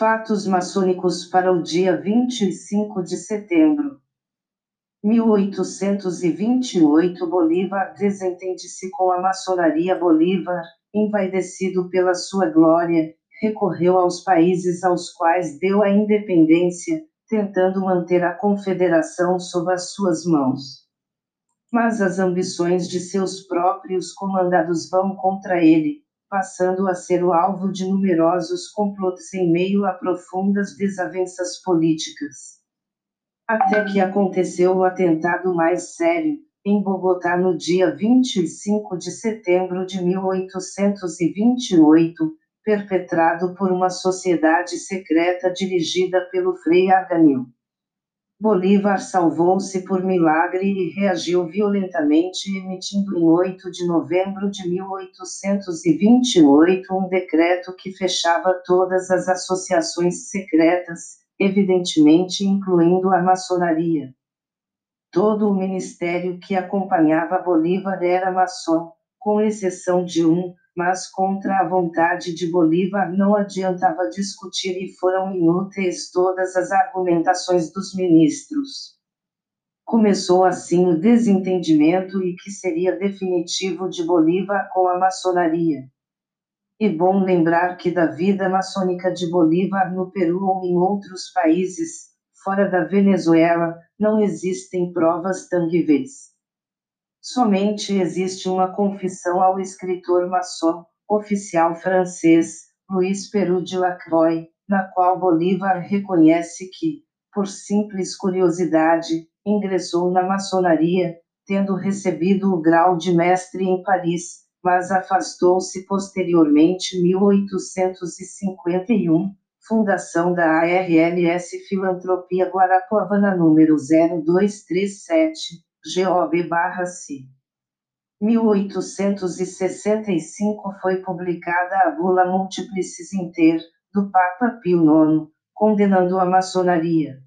Fatos maçônicos para o dia 25 de setembro. 1828 Bolívar desentende-se com a maçonaria Bolívar, envaidecido pela sua glória, recorreu aos países aos quais deu a independência, tentando manter a confederação sob as suas mãos. Mas as ambições de seus próprios comandados vão contra ele, passando a ser o alvo de numerosos complots em meio a profundas desavenças políticas. Até que aconteceu o atentado mais sério, em Bogotá no dia 25 de setembro de 1828, perpetrado por uma sociedade secreta dirigida pelo Frei Arganil. Bolívar salvou-se por milagre e reagiu violentamente, emitindo em 8 de novembro de 1828 um decreto que fechava todas as associações secretas, evidentemente incluindo a maçonaria. Todo o ministério que acompanhava Bolívar era maçom, com exceção de um, mas contra a vontade de Bolívar não adiantava discutir e foram inúteis todas as argumentações dos ministros. Começou assim o desentendimento e que seria definitivo de Bolívar com a maçonaria. E bom lembrar que da vida maçônica de Bolívar no Peru ou em outros países, fora da Venezuela, não existem provas tangíveis. Somente existe uma confissão ao escritor maçom, oficial francês, Louis Peru de Lacroix, na qual Bolívar reconhece que, por simples curiosidade, ingressou na maçonaria, tendo recebido o grau de mestre em Paris, mas afastou-se posteriormente 1851, fundação da ARLS Filantropia Guarapuavana número 0237, GOB/C. 1865 foi publicada a Bula Multiplicis Inter, do Papa Pio IX, condenando a maçonaria.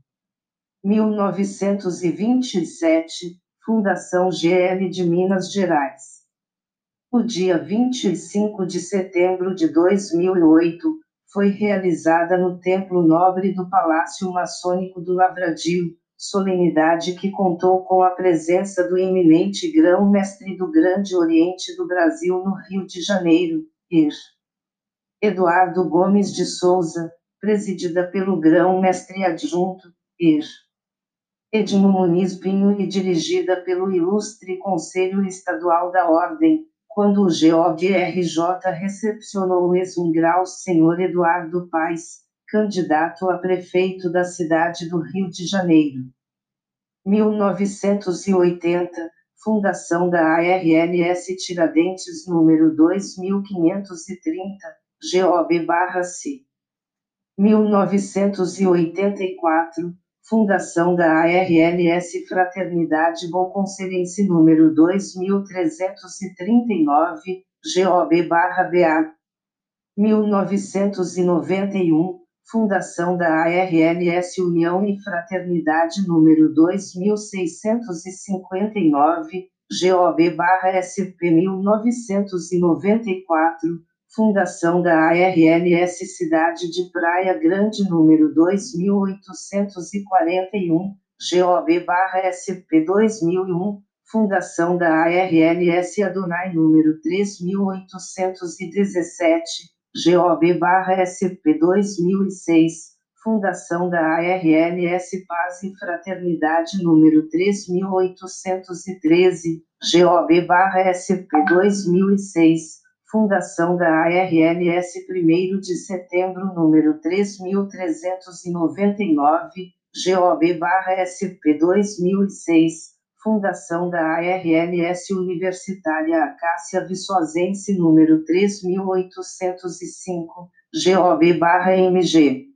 1927, Fundação GL de Minas Gerais. O dia 25 de setembro de 2008, foi realizada no Templo Nobre do Palácio Maçônico do Lavradio, solenidade que contou com a presença do eminente grão-mestre do Grande Oriente do Brasil no Rio de Janeiro, Ir. Eduardo Gomes de Souza, presidida pelo grão-mestre adjunto, Ir. Edmo Muniz Pinho e dirigida pelo ilustre Conselho Estadual da Ordem, quando o GOGRJ recepcionou o ex-grau senhor Eduardo Paes, candidato a prefeito da cidade do Rio de Janeiro. 1980, fundação da ARLS Tiradentes número 2530, GOB/C. 1984, fundação da ARLS Fraternidade Conselhense número 2339, GOB/BA. 1991, Fundação da ARLS União e Fraternidade número 2659, GOB/SP 1994, Fundação da ARLS Cidade de Praia Grande número 2841, GOB/SP 2001, Fundação da ARLS Adonai número 3817, GOB/SP 2006, Fundação da ARLS Paz e Fraternidade número 3813, GOB/SP 2006, Fundação da ARLS 1 de setembro número 3399, GOB/SP 2006, Fundação da ARLS Universitária Acácia Viçosense número 3805, GOB/MG.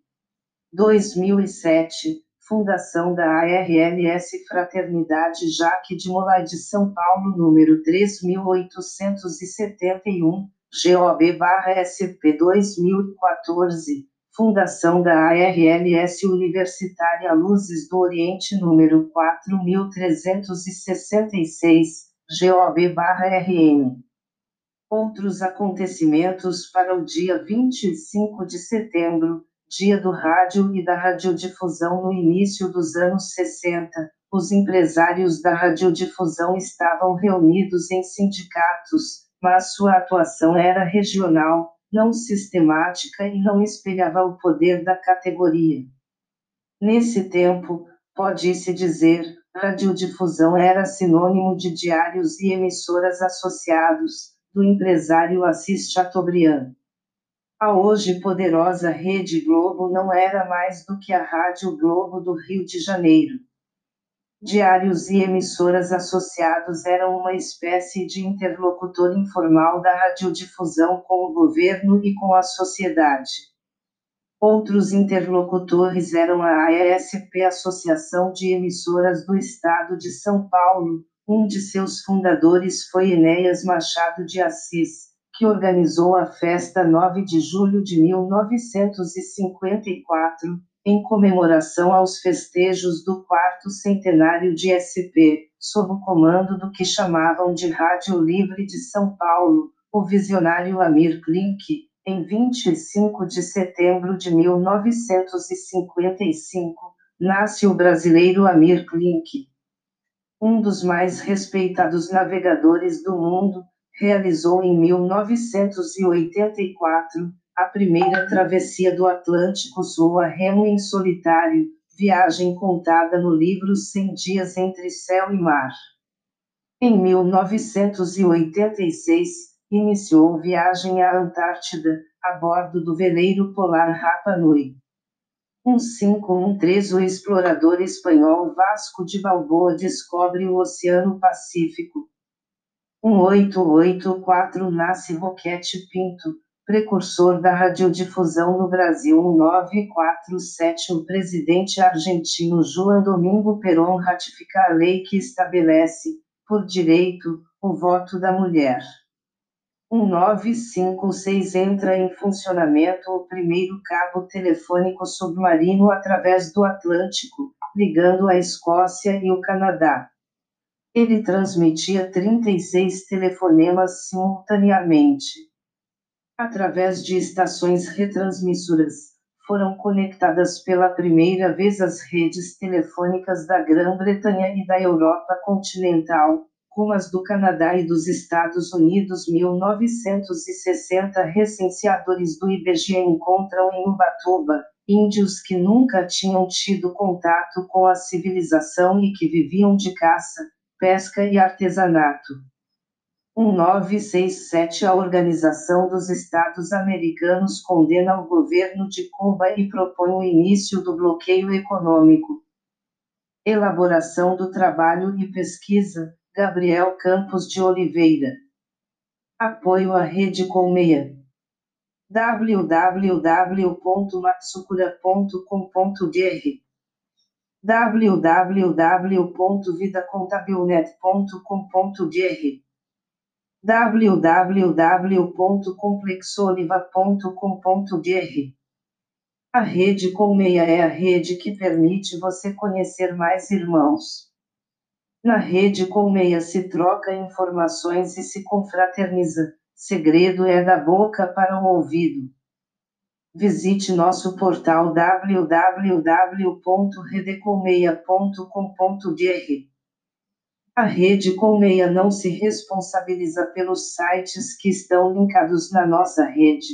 2007, Fundação da ARLS Fraternidade Jaque de Molay de São Paulo número 3871, GOB/SP 2014. Fundação da ARLS Universitária Luzes do Oriente número 4366, GOB/RN. Outros acontecimentos para o dia 25 de setembro, dia do rádio e da radiodifusão no início dos anos 60, os empresários da radiodifusão estavam reunidos em sindicatos, mas sua atuação era regional, não sistemática e não espelhava o poder da categoria. Nesse tempo, pode-se dizer, radiodifusão era sinônimo de diários e emissoras associados, do empresário Assis Chateaubriand. A hoje poderosa Rede Globo não era mais do que a Rádio Globo do Rio de Janeiro. Diários e emissoras associados eram uma espécie de interlocutor informal da radiodifusão com o governo e com a sociedade. Outros interlocutores eram a AESP Associação de Emissoras do Estado de São Paulo, um de seus fundadores foi Enéas Machado de Assis, que organizou a festa 9 de julho de 1954, em comemoração aos festejos do quarto centenário de SP, sob o comando do que chamavam de Rádio Livre de São Paulo, o visionário Amir Klink, em 25 de setembro de 1955, nasce o brasileiro Amir Klink. Um dos mais respeitados navegadores do mundo, realizou em 1984 a primeira travessia do Atlântico Sul a remo em solitário, viagem contada no livro Cem Dias entre Céu e Mar. Em 1986, iniciou viagem à Antártida, a bordo do veleiro polar Rapa Nui. 1513 O explorador espanhol Vasco de Balboa descobre o Oceano Pacífico, 1884 nasce Roquete Pinto, precursor da radiodifusão no Brasil 1947 O presidente argentino Juan Domingo Perón ratifica a lei que estabelece, por direito, o voto da mulher. 1956 entra em funcionamento o primeiro cabo telefônico submarino através do Atlântico, ligando a Escócia e o Canadá. Ele transmitia 36 telefonemas simultaneamente. Através de estações retransmissoras, foram conectadas pela primeira vez as redes telefônicas da Grã-Bretanha e da Europa continental, como as do Canadá e dos Estados Unidos. 1960 Recenseadores do IBGE encontram em Ubatuba índios que nunca tinham tido contato com a civilização e que viviam de caça, pesca e artesanato. 1967 A Organização dos Estados Americanos condena o governo de Cuba e propõe o início do bloqueio econômico. Elaboração do trabalho e pesquisa, Gabriel Campos de Oliveira. Apoio à Rede Colmeia. www.matsukura.com.br www.vidacontabilnet.com.br www.complexoliva.com.br A rede Colmeia é a rede que permite você conhecer mais irmãos. Na rede Colmeia se troca informações e se confraterniza. Segredo é da boca para o ouvido visite nosso portal www.redecolmeia.com.br. A Rede Colmeia não se responsabiliza pelos sites que estão linkados na nossa rede.